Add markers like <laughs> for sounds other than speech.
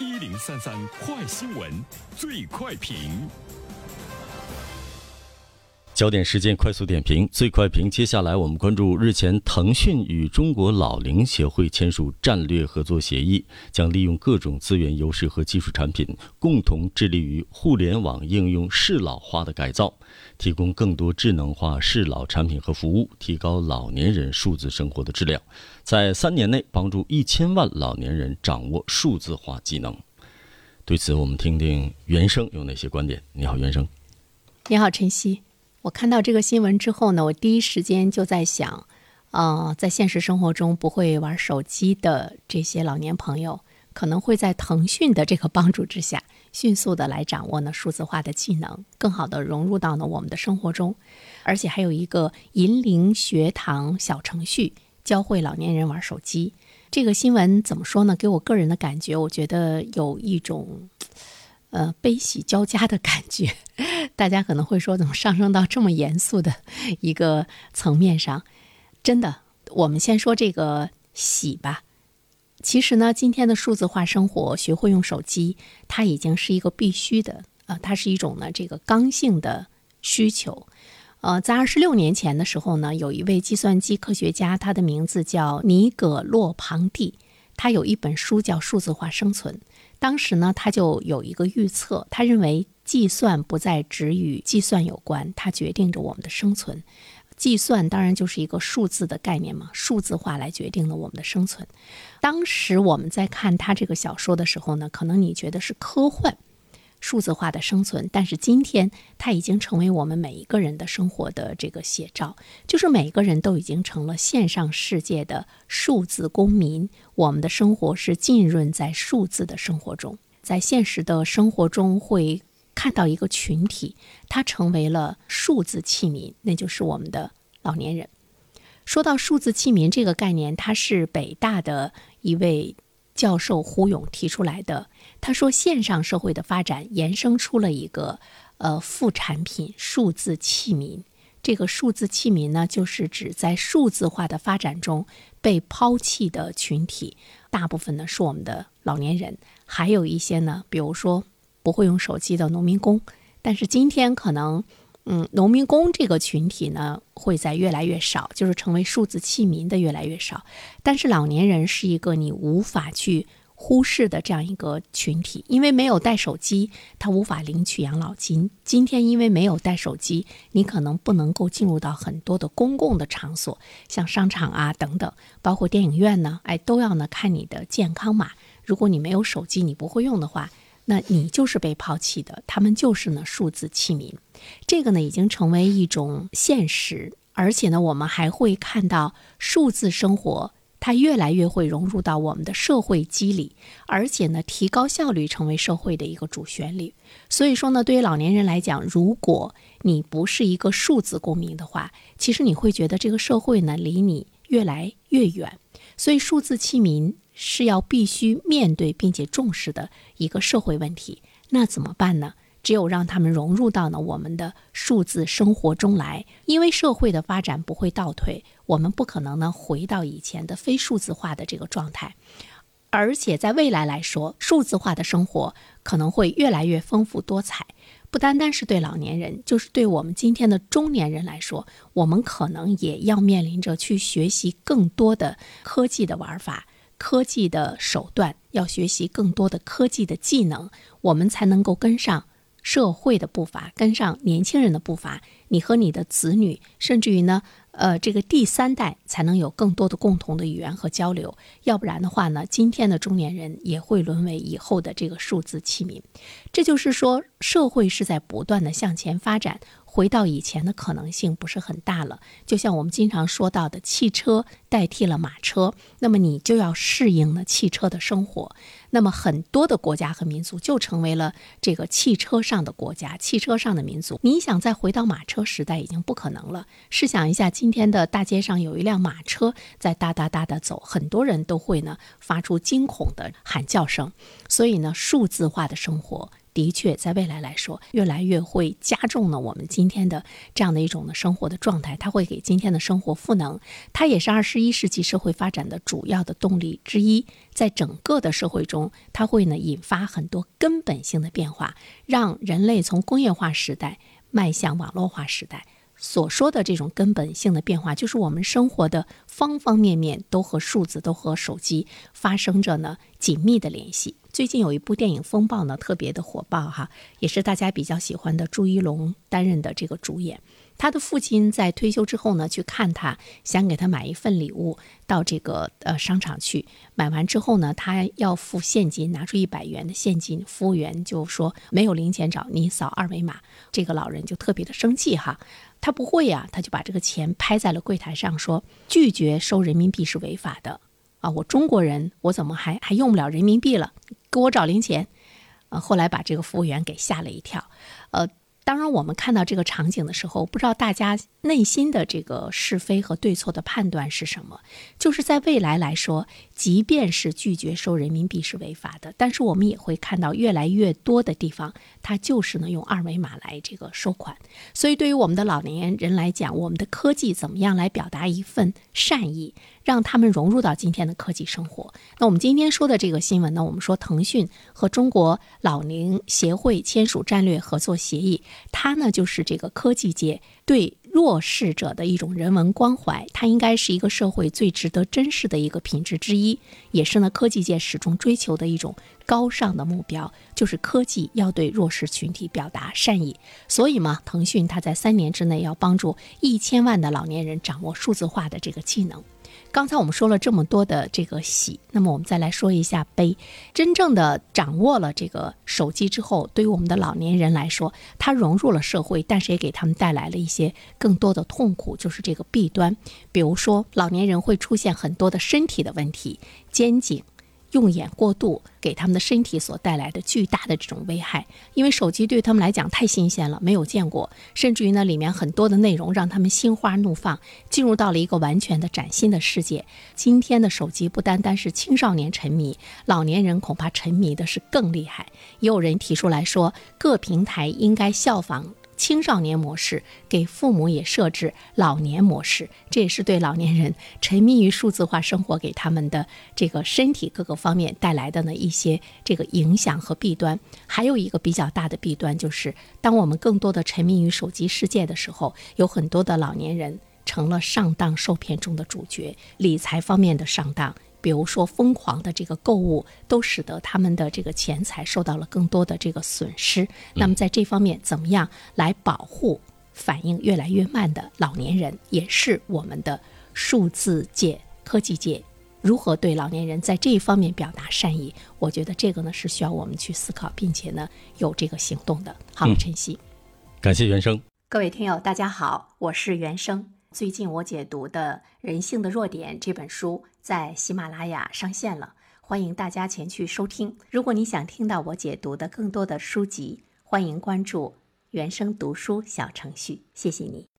一零三三快新闻，最快评。焦点事件快速点评，最快评。接下来我们关注日前腾讯与中国老龄协会签署战略合作协议，将利用各种资源优势和技术产品，共同致力于互联网应用适老化的改造，提供更多智能化适老产品和服务，提高老年人数字生活的质量，在三年内帮助一千万老年人掌握数字化技能。对此，我们听听袁生有哪些观点。你好，袁生。你好，晨曦。我看到这个新闻之后呢，我第一时间就在想，呃，在现实生活中不会玩手机的这些老年朋友，可能会在腾讯的这个帮助之下，迅速的来掌握呢数字化的技能，更好的融入到呢我们的生活中，而且还有一个银龄学堂小程序，教会老年人玩手机。这个新闻怎么说呢？给我个人的感觉，我觉得有一种。呃，悲喜交加的感觉，大家可能会说，怎么上升到这么严肃的一个层面上？真的，我们先说这个喜吧。其实呢，今天的数字化生活，学会用手机，它已经是一个必须的啊，它是一种呢这个刚性的需求。呃，在二十六年前的时候呢，有一位计算机科学家，他的名字叫尼葛洛庞蒂，他有一本书叫《数字化生存》。当时呢，他就有一个预测，他认为计算不再只与计算有关，它决定着我们的生存。计算当然就是一个数字的概念嘛，数字化来决定了我们的生存。当时我们在看他这个小说的时候呢，可能你觉得是科幻。数字化的生存，但是今天它已经成为我们每一个人的生活的这个写照，就是每个人都已经成了线上世界的数字公民。我们的生活是浸润在数字的生活中，在现实的生活中会看到一个群体，它成为了数字器民，那就是我们的老年人。说到数字器民这个概念，它是北大的一位。教授胡勇提出来的，他说，线上社会的发展延伸出了一个呃副产品——数字器民。这个数字器民呢，就是指在数字化的发展中被抛弃的群体，大部分呢是我们的老年人，还有一些呢，比如说不会用手机的农民工。但是今天可能。嗯，农民工这个群体呢，会在越来越少，就是成为数字弃民的越来越少。但是老年人是一个你无法去忽视的这样一个群体，因为没有带手机，他无法领取养老金。今天因为没有带手机，你可能不能够进入到很多的公共的场所，像商场啊等等，包括电影院呢，哎，都要呢看你的健康码。如果你没有手机，你不会用的话。那你就是被抛弃的，他们就是呢数字器民，这个呢已经成为一种现实，而且呢我们还会看到数字生活它越来越会融入到我们的社会机理，而且呢提高效率成为社会的一个主旋律。所以说呢，对于老年人来讲，如果你不是一个数字公民的话，其实你会觉得这个社会呢离你越来越远。所以数字器民。是要必须面对并且重视的一个社会问题，那怎么办呢？只有让他们融入到呢我们的数字生活中来，因为社会的发展不会倒退，我们不可能呢回到以前的非数字化的这个状态，而且在未来来说，数字化的生活可能会越来越丰富多彩，不单单是对老年人，就是对我们今天的中年人来说，我们可能也要面临着去学习更多的科技的玩法。科技的手段，要学习更多的科技的技能，我们才能够跟上社会的步伐，跟上年轻人的步伐。你和你的子女，甚至于呢，呃，这个第三代，才能有更多的共同的语言和交流。要不然的话呢，今天的中年人也会沦为以后的这个数字器民。这就是说，社会是在不断的向前发展。回到以前的可能性不是很大了，就像我们经常说到的，汽车代替了马车，那么你就要适应了汽车的生活。那么很多的国家和民族就成为了这个汽车上的国家、汽车上的民族。你想再回到马车时代已经不可能了。试想一下，今天的大街上有一辆马车在哒哒哒的走，很多人都会呢发出惊恐的喊叫声。所以呢，数字化的生活。的确，在未来来说，越来越会加重呢我们今天的这样的一种的生活的状态，它会给今天的生活赋能，它也是二十一世纪社会发展的主要的动力之一。在整个的社会中，它会呢引发很多根本性的变化，让人类从工业化时代迈向网络化时代。所说的这种根本性的变化，就是我们生活的方方面面都和数字、都和手机发生着呢紧密的联系。最近有一部电影《风暴》呢，特别的火爆哈，也是大家比较喜欢的朱一龙担任的这个主演。他的父亲在退休之后呢，去看他，想给他买一份礼物，到这个呃商场去买完之后呢，他要付现金，拿出一百元的现金，服务员就说没有零钱找，你扫二维码。这个老人就特别的生气哈，他不会呀，他就把这个钱拍在了柜台上，说拒绝收人民币是违法的啊，我中国人，我怎么还还用不了人民币了？给我找零钱。呃，后来把这个服务员给吓了一跳，呃。当然，我们看到这个场景的时候，不知道大家内心的这个是非和对错的判断是什么。就是在未来来说，即便是拒绝收人民币是违法的，但是我们也会看到越来越多的地方，它就是呢用二维码来这个收款。所以，对于我们的老年人来讲，我们的科技怎么样来表达一份善意？让他们融入到今天的科技生活。那我们今天说的这个新闻呢，我们说腾讯和中国老龄协会签署战略合作协议，它呢就是这个科技界对。弱势者的一种人文关怀，它应该是一个社会最值得珍视的一个品质之一，也是呢科技界始终追求的一种高尚的目标，就是科技要对弱势群体表达善意。所以嘛，腾讯它在三年之内要帮助一千万的老年人掌握数字化的这个技能。刚才我们说了这么多的这个喜，那么我们再来说一下悲。真正的掌握了这个手机之后，对于我们的老年人来说，它融入了社会，但是也给他们带来了一些更多的痛苦，就是这个弊端。比如说，老年人会出现很多的身体的问题，肩颈。用眼过度给他们的身体所带来的巨大的这种危害，因为手机对他们来讲太新鲜了，没有见过，甚至于呢，里面很多的内容让他们心花怒放，进入到了一个完全的崭新的世界。今天的手机不单单是青少年沉迷，老年人恐怕沉迷的是更厉害。也有人提出来说，各平台应该效仿。青少年模式给父母也设置老年模式，这也是对老年人 <laughs> 沉迷于数字化生活给他们的这个身体各个方面带来的呢一些这个影响和弊端。还有一个比较大的弊端就是，当我们更多的沉迷于手机世界的时候，有很多的老年人成了上当受骗中的主角，理财方面的上当。比如说，疯狂的这个购物，都使得他们的这个钱财受到了更多的这个损失。那么，在这方面，怎么样来保护反应越来越慢的老年人，也是我们的数字界、科技界如何对老年人在这一方面表达善意？我觉得这个呢是需要我们去思考，并且呢有这个行动的。好，晨曦，感谢原生。各位听友，大家好，我是原生。最近我解读的《人性的弱点》这本书在喜马拉雅上线了，欢迎大家前去收听。如果你想听到我解读的更多的书籍，欢迎关注原声读书小程序。谢谢你。